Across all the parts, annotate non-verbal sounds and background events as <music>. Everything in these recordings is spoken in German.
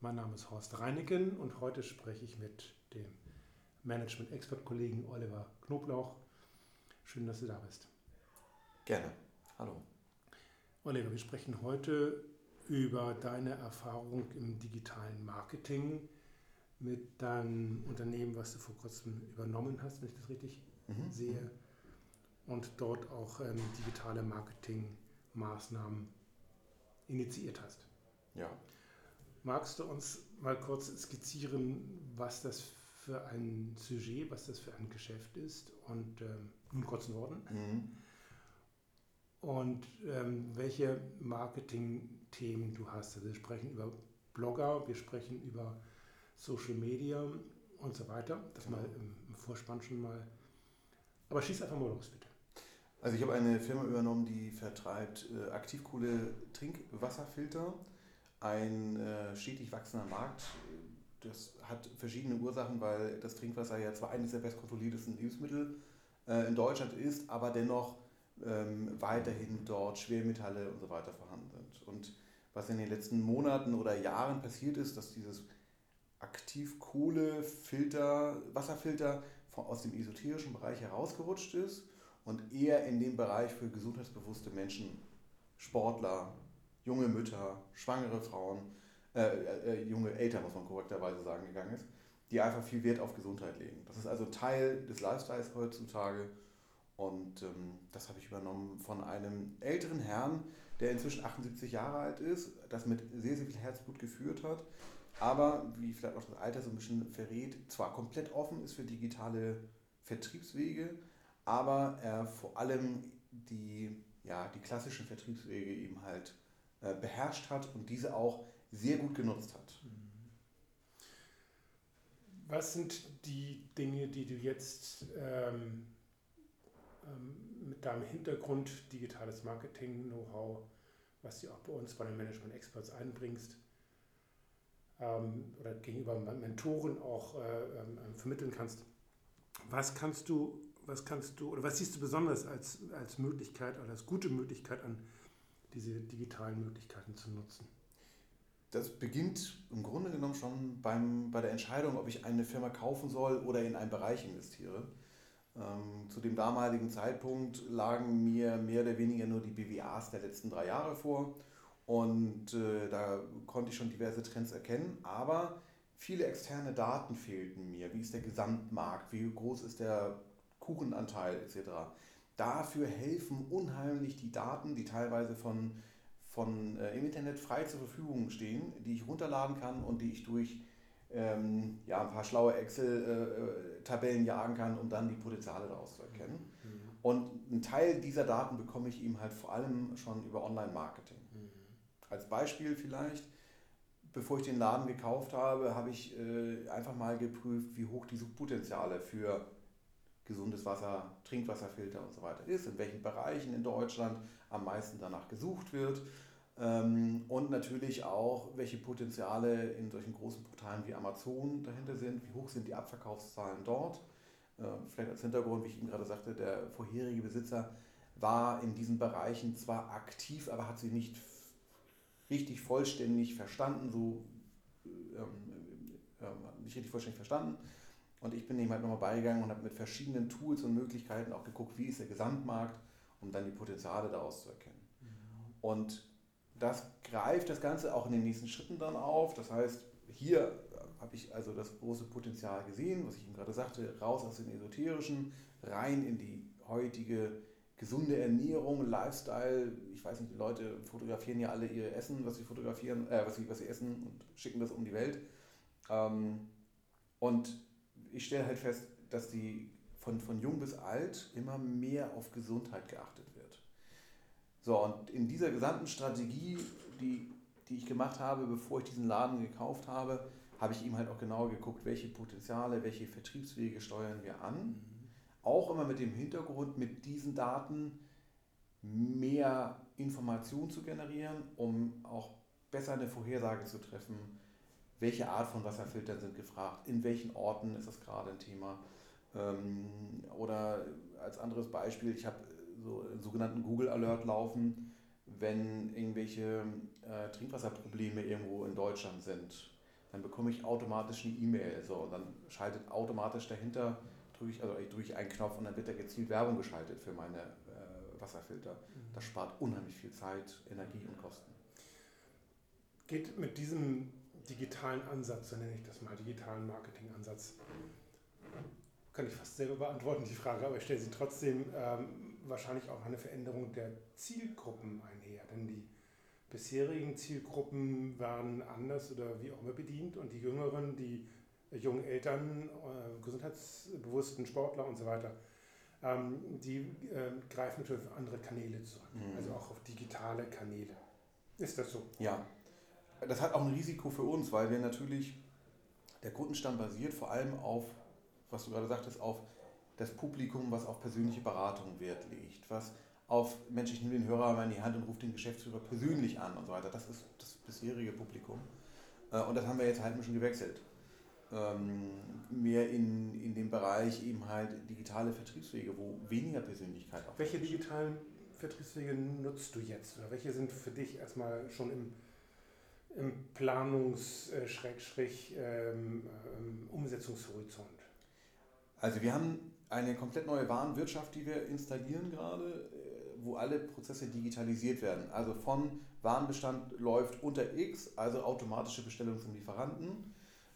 Mein Name ist Horst Reineken und heute spreche ich mit dem Management-Expert-Kollegen Oliver Knoblauch. Schön, dass du da bist. Gerne. Hallo. Oliver, wir sprechen heute über deine Erfahrung im digitalen Marketing mit deinem Unternehmen, was du vor kurzem übernommen hast, wenn ich das richtig mhm. sehe, und dort auch ähm, digitale Marketingmaßnahmen initiiert hast. Ja. Magst du uns mal kurz skizzieren, was das für ein Sujet, was das für ein Geschäft ist und ähm, in kurzen Worten? Mhm. Und ähm, welche Marketing-Themen du hast. Also wir sprechen über Blogger, wir sprechen über Social Media und so weiter. Das genau. mal im, Vorspann schon mal. Aber schieß einfach mal los, bitte. Also ich habe eine Firma übernommen, die vertreibt äh, aktivkohle Trinkwasserfilter. Ein äh, stetig wachsender Markt. Das hat verschiedene Ursachen, weil das Trinkwasser ja zwar eines der bestkontrolliertesten Lebensmittel äh, in Deutschland ist, aber dennoch ähm, weiterhin dort Schwermetalle und so weiter vorhanden sind. Und was in den letzten Monaten oder Jahren passiert ist, dass dieses Aktivkohlefilter, Wasserfilter aus dem esoterischen Bereich herausgerutscht ist und eher in den Bereich für gesundheitsbewusste Menschen, Sportler, junge Mütter, schwangere Frauen, äh, äh, junge Eltern, muss man korrekterweise sagen, gegangen ist, die einfach viel Wert auf Gesundheit legen. Das ist also Teil des Lifestyles heutzutage und ähm, das habe ich übernommen von einem älteren Herrn, der inzwischen 78 Jahre alt ist, das mit sehr, sehr viel Herzblut geführt hat, aber wie vielleicht auch das Alter so ein bisschen verrät, zwar komplett offen ist für digitale Vertriebswege, aber er vor allem die, ja, die klassischen Vertriebswege eben halt äh, beherrscht hat und diese auch sehr gut genutzt hat. Was sind die Dinge, die du jetzt ähm, ähm, mit deinem Hintergrund digitales Marketing, Know-how, was du auch bei uns bei den Management Experts einbringst ähm, oder gegenüber Mentoren auch äh, ähm, vermitteln kannst? Was kannst du was kannst du oder was siehst du besonders als, als Möglichkeit oder als gute Möglichkeit an, diese digitalen Möglichkeiten zu nutzen? Das beginnt im Grunde genommen schon beim, bei der Entscheidung, ob ich eine Firma kaufen soll oder in einen Bereich investiere. Ähm, zu dem damaligen Zeitpunkt lagen mir mehr oder weniger nur die BWAs der letzten drei Jahre vor und äh, da konnte ich schon diverse Trends erkennen, aber viele externe Daten fehlten mir. Wie ist der Gesamtmarkt? Wie groß ist der Kuchenanteil etc. Dafür helfen unheimlich die Daten, die teilweise von, von äh, im Internet frei zur Verfügung stehen, die ich runterladen kann und die ich durch ähm, ja, ein paar schlaue Excel-Tabellen äh, jagen kann, um dann die Potenziale daraus zu erkennen. Mhm. Und einen Teil dieser Daten bekomme ich eben halt vor allem schon über Online-Marketing. Mhm. Als Beispiel vielleicht, bevor ich den Laden gekauft habe, habe ich äh, einfach mal geprüft, wie hoch die Suchpotenziale für gesundes Wasser, Trinkwasserfilter und so weiter ist, in welchen Bereichen in Deutschland am meisten danach gesucht wird ähm, und natürlich auch, welche Potenziale in solchen großen Portalen wie Amazon dahinter sind, wie hoch sind die Abverkaufszahlen dort. Äh, vielleicht als Hintergrund, wie ich eben gerade sagte, der vorherige Besitzer war in diesen Bereichen zwar aktiv, aber hat sie nicht richtig vollständig verstanden, so ähm, äh, nicht richtig vollständig verstanden und ich bin eben halt nochmal beigegangen und habe mit verschiedenen Tools und Möglichkeiten auch geguckt, wie ist der Gesamtmarkt, um dann die Potenziale daraus zu erkennen. Mhm. Und das greift das Ganze auch in den nächsten Schritten dann auf. Das heißt, hier habe ich also das große Potenzial gesehen, was ich eben gerade sagte, raus aus den esoterischen, rein in die heutige gesunde Ernährung, Lifestyle. Ich weiß nicht, die Leute fotografieren ja alle ihr Essen, was sie fotografieren, äh, was, sie, was sie essen und schicken das um die Welt. Ähm, und ich stelle halt fest, dass die von, von jung bis alt immer mehr auf Gesundheit geachtet wird. So, und in dieser gesamten Strategie, die, die ich gemacht habe, bevor ich diesen Laden gekauft habe, habe ich ihm halt auch genau geguckt, welche Potenziale, welche Vertriebswege steuern wir an. Mhm. Auch immer mit dem Hintergrund, mit diesen Daten mehr Informationen zu generieren, um auch besser eine Vorhersage zu treffen, welche Art von Wasserfiltern sind gefragt, in welchen Orten ist das gerade ein Thema. Ähm, oder als anderes Beispiel, ich habe so einen sogenannten Google Alert laufen, wenn irgendwelche äh, Trinkwasserprobleme irgendwo in Deutschland sind. dann bekomme ich automatisch eine E-Mail. So, und dann schaltet automatisch dahinter, drücke ich, also ich drücke einen Knopf und dann wird da gezielt Werbung geschaltet für meine äh, Wasserfilter. Mhm. Das spart unheimlich viel Zeit, Energie und Kosten. Geht mit diesem digitalen Ansatz, so nenne ich das mal, digitalen Marketingansatz, kann ich fast selber beantworten, die Frage, aber ich stelle sie trotzdem ähm, wahrscheinlich auch eine Veränderung der Zielgruppen einher. Denn die bisherigen Zielgruppen waren anders oder wie auch immer bedient und die Jüngeren, die jungen Eltern, äh, gesundheitsbewussten Sportler und so weiter, ähm, die äh, greifen natürlich auf andere Kanäle zurück, mhm. also auch auf digitale Kanäle. Ist das so? Ja. Das hat auch ein Risiko für uns, weil wir natürlich, der Kundenstamm basiert vor allem auf, was du gerade sagtest, auf das Publikum, was auf persönliche Beratung Wert legt, was auf Mensch, ich nehme den Hörer mal in die Hand und rufe den Geschäftsführer persönlich an und so weiter. Das ist das bisherige Publikum. Äh, und das haben wir jetzt halt ein bisschen gewechselt. Ähm, mehr in, in dem Bereich eben halt digitale Vertriebswege, wo weniger Persönlichkeit auch Welche digitalen Vertriebswege nutzt du jetzt? Oder welche sind für dich erstmal schon im, im Planungs-Umsetzungshorizont? Ähm, ähm, also wir haben eine komplett neue Warenwirtschaft, die wir installieren gerade wo alle Prozesse digitalisiert werden. Also von Warenbestand läuft unter X, also automatische Bestellung zum Lieferanten,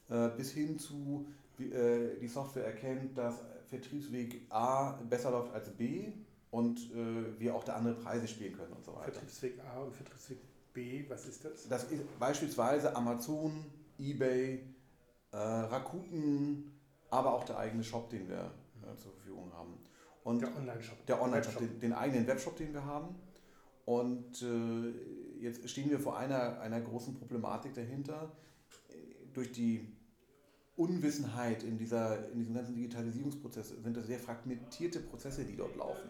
äh, bis hin zu äh, die Software erkennt, dass Vertriebsweg A besser läuft als B und äh, wir auch da andere Preise spielen können und so weiter. Vertriebsweg A und Vertriebsweg B, was ist das? Das ist beispielsweise Amazon, eBay, Rakuten, aber auch der eigene Shop, den wir zur Verfügung haben. Und der Online-Shop. Der Online-Shop, den, den, eigenen Webshop, den wir haben. Und äh, jetzt stehen wir vor einer, einer großen Problematik dahinter. Durch die Unwissenheit in, dieser, in diesem ganzen Digitalisierungsprozess sind das sehr fragmentierte Prozesse, die dort laufen.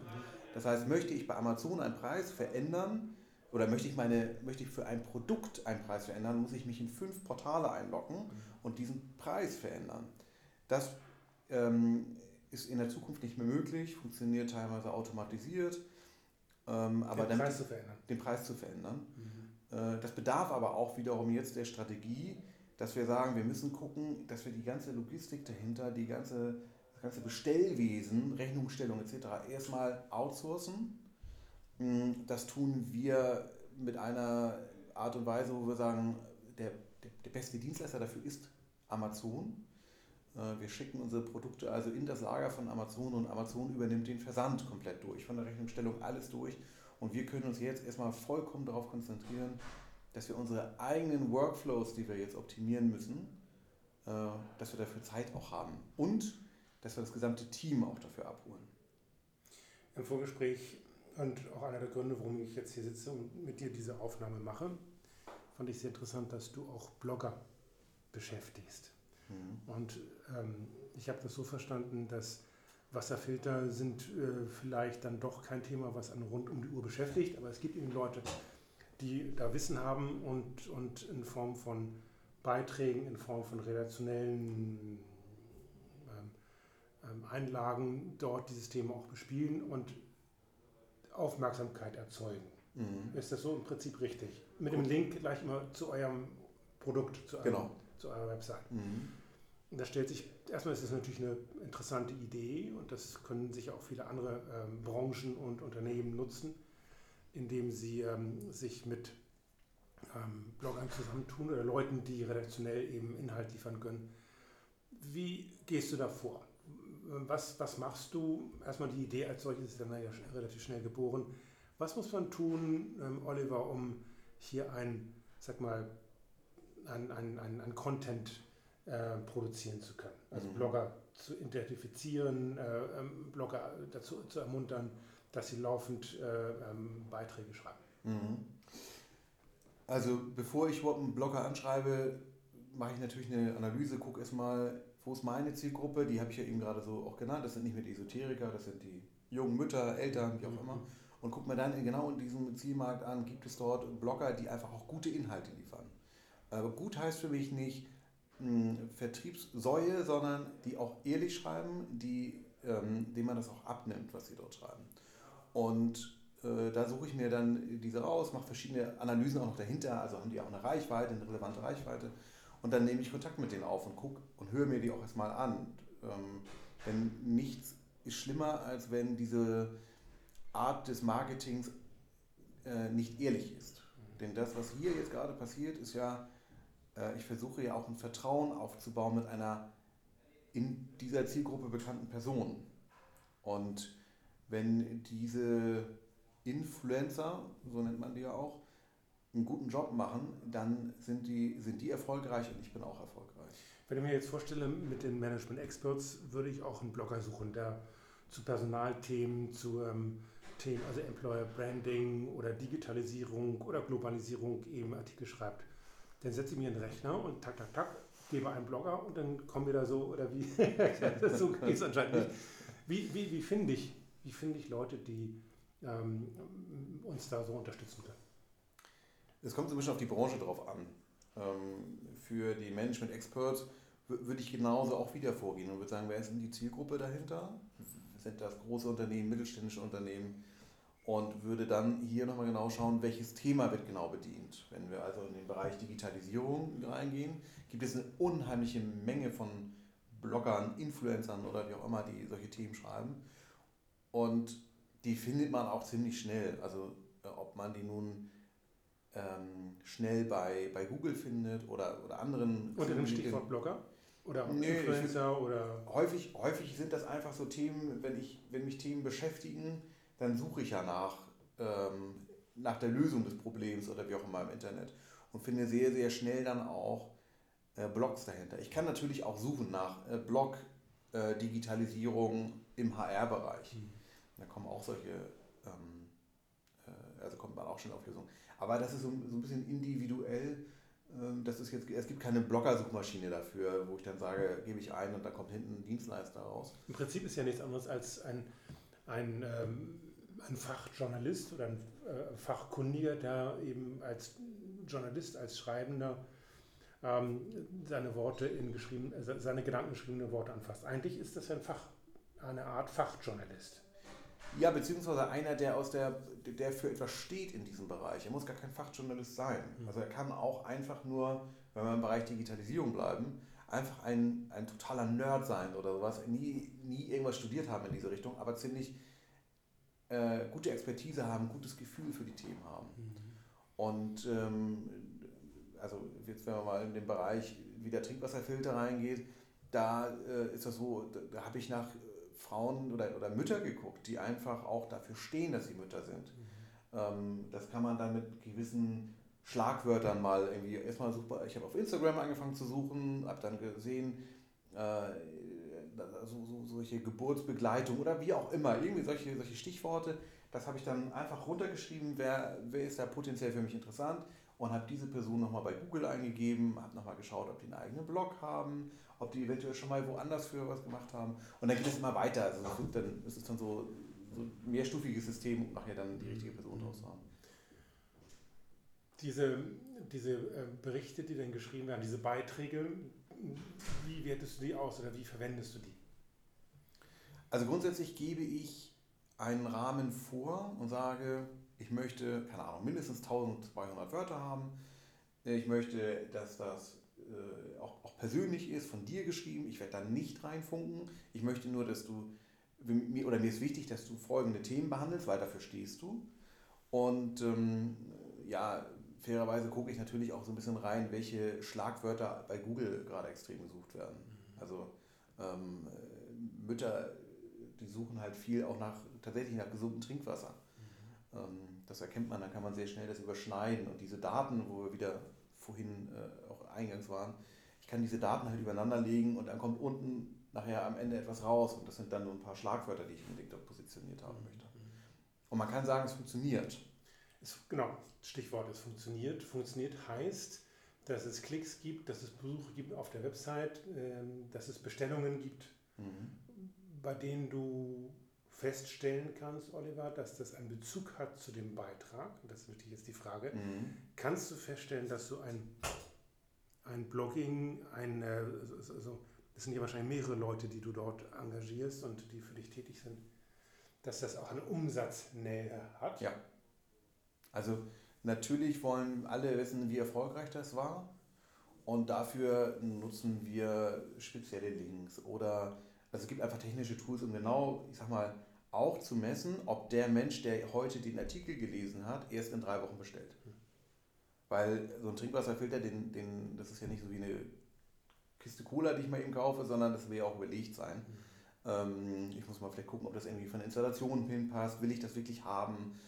Das heißt, möchte ich bei Amazon einen Preis verändern oder möchte ich, meine, möchte ich für ein Produkt einen Preis verändern, muss ich mich in fünf Portale einloggen und diesen Preis verändern. Das ähm, ist in der Zukunft nicht mehr möglich, funktioniert teilweise automatisiert. Ähm, aber den Preis zu verändern. Den Preis zu verändern. Mhm. Äh, das bedarf aber auch wiederum jetzt der Strategie, dass wir sagen, wir müssen gucken, dass wir die ganze Logistik dahinter, die ganze, das ganze Bestellwesen, Rechnungsstellung etc. erstmal outsourcen. Mm, das tun wir mit einer Art und Weise, wo wir sagen, der, der, der beste Dienstleister dafür ist Amazon. Äh, wir schicken unsere Produkte also in das Lager von Amazon und Amazon übernimmt den Versand komplett durch, von der Rechnungsstellung alles durch. Und wir können uns jetzt erstmal vollkommen darauf konzentrieren, dass wir unsere eigenen Workflows, die wir jetzt optimieren müssen, äh, dass wir dafür Zeit auch haben und dass wir das gesamte Team auch dafür abholen. Im Vorgespräch und auch einer der Gründe, warum ich jetzt hier sitze und mit dir diese Aufnahme mache, fand ich sehr interessant, dass du auch Blogger beschäftigst. Mhm. Und ähm, ich habe das so verstanden, dass Wasserfilter sind äh, vielleicht dann doch kein Thema, was einen rund um die Uhr beschäftigt, aber es gibt eben Leute, die da Wissen haben und, und in Form von Beiträgen, in Form von redaktionellen ähm, ähm, Einlagen dort dieses Thema auch bespielen und Aufmerksamkeit erzeugen. Mhm. Ist das so im Prinzip richtig? Mit dem Link gleich immer zu eurem Produkt, zu, eurem, genau. zu eurer Website. Mhm. Und da stellt sich, erstmal ist es natürlich eine interessante Idee und das können sich auch viele andere ähm, Branchen und Unternehmen nutzen, indem sie ähm, sich mit ähm, Bloggern zusammentun oder Leuten, die redaktionell eben Inhalt liefern können. Wie gehst du da vor? Was, was machst du? Erstmal die Idee als solches ist dann ja relativ schnell geboren. Was muss man tun, ähm, Oliver, um hier ein, sag mal, ein, ein, ein, ein Content äh, produzieren zu können. Also mhm. Blogger zu identifizieren, äh, ähm, Blogger dazu zu ermuntern, dass sie laufend äh, ähm, Beiträge schreiben. Mhm. Also bevor ich überhaupt einen Blogger anschreibe, mache ich natürlich eine Analyse, gucke erstmal, wo ist meine Zielgruppe, die habe ich ja eben gerade so auch genannt, das sind nicht mehr die Esoteriker, das sind die jungen Mütter, Eltern, wie auch mhm. immer. Und gucke mir dann genau in diesem Zielmarkt an, gibt es dort Blogger, die einfach auch gute Inhalte liefern. Aber gut heißt für mich nicht, Vertriebssäue, sondern die auch ehrlich schreiben, die, ähm, denen man das auch abnimmt, was sie dort schreiben. Und äh, da suche ich mir dann diese raus, mache verschiedene Analysen auch noch dahinter, also haben die auch eine Reichweite, eine relevante Reichweite und dann nehme ich Kontakt mit denen auf und gucke und höre mir die auch erstmal an. Ähm, denn nichts ist schlimmer, als wenn diese Art des Marketings äh, nicht ehrlich ist. Denn das, was hier jetzt gerade passiert, ist ja, äh, ich versuche ja auch ein Vertrauen aufzubauen mit einer in dieser Zielgruppe bekannten Person. Und wenn diese Influencer, so nennt man die ja auch, einen guten Job machen, dann sind die, sind die erfolgreich und ich bin auch erfolgreich. Wenn ich mir jetzt vorstelle, mit den Management Experts würde ich auch einen Blogger suchen, der zu Personalthemen, zu ähm, Themen, also Employer Branding oder Digitalisierung oder Globalisierung eben Artikel schreibt. Dann setze ich mir einen Rechner und tak, tak, tak, gebe einen Blogger und dann kommen wir da so, oder wie? <laughs> so geht es anscheinend nicht. Wie, wie, wie finde ich, find ich Leute, die ähm, uns da so unterstützen können? Es kommt so ein bisschen auf die Branche drauf an. Ähm, für die Management Experts würde ich genauso auch wieder vorgehen und würde sagen, wer ist denn die Zielgruppe dahinter? Sind das große Unternehmen, mittelständische Unternehmen? Und würde dann hier nochmal genau schauen, welches Thema wird genau bedient. Wenn wir also in den Bereich Digitalisierung reingehen, gibt es eine unheimliche Menge von Bloggern, Influencern oder wie auch immer, die solche Themen schreiben. Und die findet man auch ziemlich schnell. Also äh, ob man die nun ähm, schnell bei, bei Google findet oder, oder anderen. Unter dem Stichwort Blogger? Oder nee, Influencer oder. Häufig, häufig sind das einfach so Themen, wenn, ich, wenn mich Themen beschäftigen, dann suche ich ja nach, ähm, nach der Lösung des Problems oder wie auch immer im Internet und finde sehr, sehr schnell dann auch äh, Blogs dahinter. Ich kann natürlich auch suchen nach äh, Blog äh, Digitalisierung im HR-Bereich. Mhm. Da kommen auch solche, ähm, äh, also auch schon auf Lösungen. Aber das ist so, so ein bisschen individuell. Ähm, das ist jetzt, es gibt keine Blogger-Suchmaschine dafür, wo ich dann sage, gebe ich ein und da kommt hinten ein Dienstleister raus. Im Prinzip ist ja nichts anderes als ein, ein, ähm, ein Fachjournalist oder ein äh, Fachkundiger, der eben als Journalist, als Schreibender ähm, seine Worte in geschrieben, äh, seine Gedanken geschriebene Worte anfasst. Eigentlich ist das ein Fach, eine Art Fachjournalist. Ja, beziehungsweise einer, der aus der, der für etwas steht in diesem Bereich. Er muss gar kein Fachjournalist sein. Mhm. Also er kann auch einfach nur, wenn wir im Bereich Digitalisierung bleiben, einfach ein, ein totaler Nerd sein oder sowas, nie, nie irgendwas studiert haben in diese Richtung, aber ziemlich äh, gute Expertise haben, gutes Gefühl für die Themen haben. Mhm. Und ähm, also jetzt wenn man mal in den Bereich, wie der Trinkwasserfilter reingeht, da äh, ist das so, da, da habe ich nach Frauen oder, oder Mütter geguckt, die einfach auch dafür stehen, dass sie Mütter sind. Mhm. Ähm, das kann man dann mit gewissen Schlagwörtern mal irgendwie erstmal super. Ich habe auf Instagram angefangen zu suchen, habe dann gesehen, äh, so, so, solche Geburtsbegleitung oder wie auch immer, irgendwie solche, solche Stichworte. Das habe ich dann einfach runtergeschrieben, wer, wer ist da potenziell für mich interessant und habe diese Person nochmal bei Google eingegeben, habe nochmal geschaut, ob die einen eigenen Blog haben, ob die eventuell schon mal woanders für was gemacht haben. Und dann geht es immer weiter. Also es, dann, es ist dann so, so ein mehrstufiges System und nachher dann die richtige Person draus haben. Diese, diese äh, Berichte, die dann geschrieben werden, diese Beiträge, wie wertest du die aus oder wie verwendest du die? Also grundsätzlich gebe ich einen Rahmen vor und sage, ich möchte, keine Ahnung, mindestens 1200 Wörter haben. Ich möchte, dass das äh, auch, auch persönlich ist, von dir geschrieben. Ich werde da nicht reinfunken. Ich möchte nur, dass du, mir, oder mir ist wichtig, dass du folgende Themen behandelst, weil dafür stehst du. Und ähm, ja, fairerweise gucke ich natürlich auch so ein bisschen rein, welche Schlagwörter bei Google gerade extrem gesucht werden. Mhm. Also ähm, Mütter, die suchen halt viel auch nach tatsächlich nach gesundem Trinkwasser. Mhm. Ähm, das erkennt man, dann kann man sehr schnell das überschneiden. Und diese Daten, wo wir wieder vorhin äh, eingangs waren, ich kann diese Daten halt übereinander legen und dann kommt unten nachher am Ende etwas raus und das sind dann nur ein paar Schlagwörter, die ich unbedingt dort positioniert haben möchte. Und man kann sagen, es funktioniert. Es, genau, Stichwort, es funktioniert. Funktioniert heißt, dass es Klicks gibt, dass es Besuche gibt auf der Website, äh, dass es Bestellungen gibt, mhm. bei denen du feststellen kannst, Oliver, dass das einen Bezug hat zu dem Beitrag, das ist natürlich jetzt die Frage, mhm. kannst du feststellen, dass du ein, ein Blogging, ein, also, das sind ja wahrscheinlich mehrere Leute, die du dort engagierst und die für dich tätig sind, dass das auch eine Umsatznähe hat? Ja. Also natürlich wollen alle wissen, wie erfolgreich das war. Und dafür nutzen wir spezielle Links oder also es gibt einfach technische Tools, um genau, ich sag mal, auch zu messen, ob der Mensch, der heute den Artikel gelesen hat, erst in drei Wochen bestellt. Weil so ein Trinkwasserfilter, den, den, das ist ja nicht so wie eine Kiste Cola, die ich mal eben kaufe, sondern das will ja auch überlegt sein. Mhm. Ähm, ich muss mal vielleicht gucken, ob das irgendwie von der Installation hinpasst. Will ich das wirklich haben?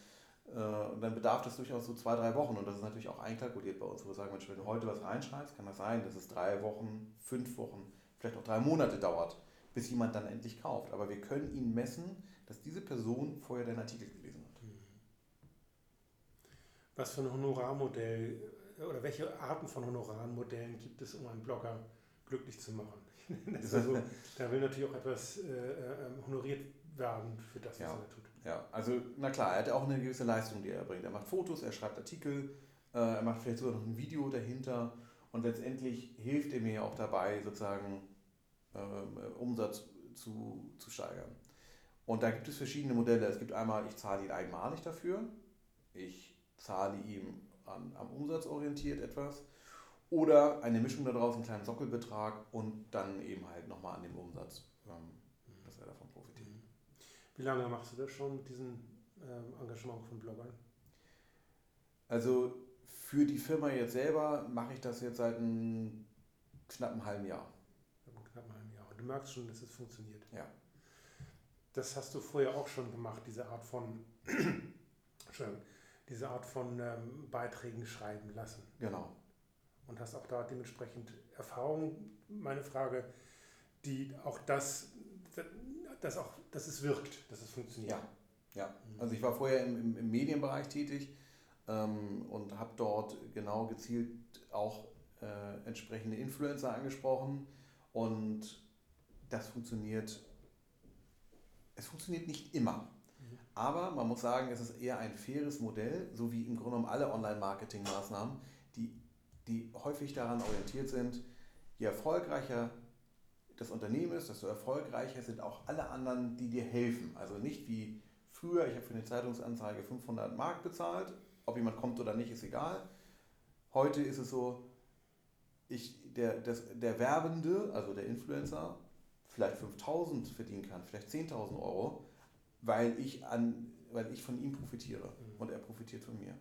Äh, und dann bedarf das durchaus so zwei, drei Wochen. Und das ist natürlich auch einkalkuliert bei uns, wo wir sagen, Mensch, wenn du heute was reinschreibst, kann das sein, dass es drei Wochen, fünf Wochen, vielleicht auch drei Monate dauert, bis jemand dann endlich kauft. Aber wir können ihn messen, dass diese Person vorher den Artikel gelesen hat. Was für ein Honorarmodell oder welche Arten von Honorarmodellen gibt es, um einen Blogger glücklich zu machen? <laughs> also, <laughs> da will natürlich auch etwas äh, äh, honoriert werden für das, was ja. er tut. Ja, also na klar, er hat auch eine gewisse Leistung, die er bringt. Er macht Fotos, er schreibt Artikel, äh, er macht vielleicht sogar noch ein Video dahinter und letztendlich hilft er mir auch dabei, sozusagen ähm, Umsatz zu, zu steigern. Und da gibt es verschiedene Modelle. Es gibt einmal, ich zahle ihn einmalig dafür, ich zahle ihm an, am Umsatz orientiert etwas oder eine Mischung daraus, einen kleinen Sockelbetrag und dann eben halt nochmal an dem Umsatz, ähm, dass er davon profitiert. Mhm. Wie lange machst du das schon mit diesem ähm, Engagement von Bloggern? Also für die Firma jetzt selber mache ich das jetzt seit einem knappen halben Jahr. Einem knappen halben Jahr. Und du merkst schon, dass es funktioniert. Ja. Das hast du vorher auch schon gemacht, diese Art von, <clears throat> diese Art von ähm, Beiträgen schreiben lassen. Genau und hast auch da dementsprechend Erfahrung. Meine Frage, die auch das, dass, auch, dass es wirkt, dass es funktioniert. Ja, ja. Mhm. also ich war vorher im, im, im Medienbereich tätig ähm, und habe dort genau gezielt auch äh, entsprechende Influencer angesprochen und das funktioniert, es funktioniert nicht immer. Aber man muss sagen, es ist eher ein faires Modell, so wie im Grunde genommen alle Online-Marketing-Maßnahmen, die die häufig daran orientiert sind, je erfolgreicher das Unternehmen ist, desto erfolgreicher sind auch alle anderen, die dir helfen. Also nicht wie früher, ich habe für eine Zeitungsanzeige 500 Mark bezahlt, ob jemand kommt oder nicht, ist egal. Heute ist es so, ich, der, das, der Werbende, also der Influencer, vielleicht 5000 verdienen kann, vielleicht 10.000 Euro, weil ich, an, weil ich von ihm profitiere mhm. und er profitiert von mir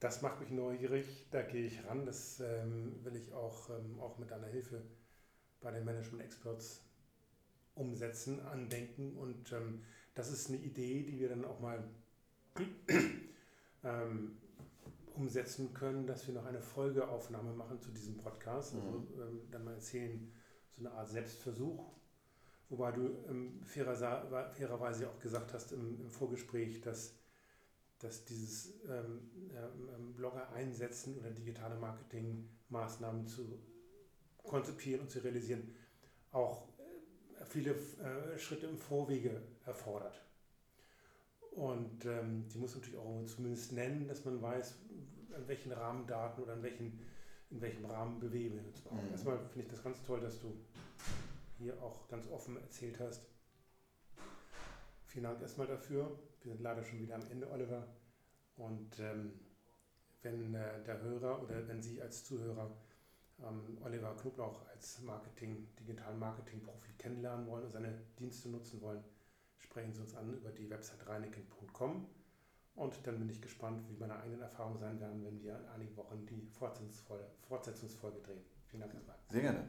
das macht mich neugierig, da gehe ich ran. Das ähm, will ich auch, ähm, auch mit deiner Hilfe bei den Management Experts umsetzen, andenken. Und ähm, das ist eine Idee, die wir dann auch mal ähm, umsetzen können, dass wir noch eine Folgeaufnahme machen zu diesem Podcast. Also mhm. Ähm, dann mal erzählen, so eine Art Selbstversuch. Wobei du ähm, fairer, fairerweise auch gesagt hast im, im Vorgespräch, dass dass dieses ähm, ähm, Blogger einsetzen oder digitale Marketingmaßnahmen zu konzipieren und zu realisieren, auch äh, viele äh, Schritte im Vorwege erfordert. Und ähm, die muss natürlich auch zumindest nennen, dass man weiß, an welchen Rahmendaten oder an welchen, in welchem Rahmen bewegen wir uns. Mhm. Erstmal finde ich das ganz toll, dass du hier auch ganz offen erzählt hast. Vielen Dank erstmal dafür. Wir sind leider schon wieder am Ende, Oliver. Und ähm, wenn äh, der Hörer oder wenn Sie als Zuhörer ähm, Oliver Knoblauch als Marketing, digitalen Marketing-Profi kennenlernen wollen und seine Dienste nutzen wollen, sprechen Sie uns an über die Website reineken.com. Und dann bin ich gespannt, wie meine eigenen Erfahrungen sein werden, wenn wir in einigen Wochen die Fortsetzungsfolge, Fortsetzungsfolge drehen. Vielen Dank erstmal. Sehr gerne.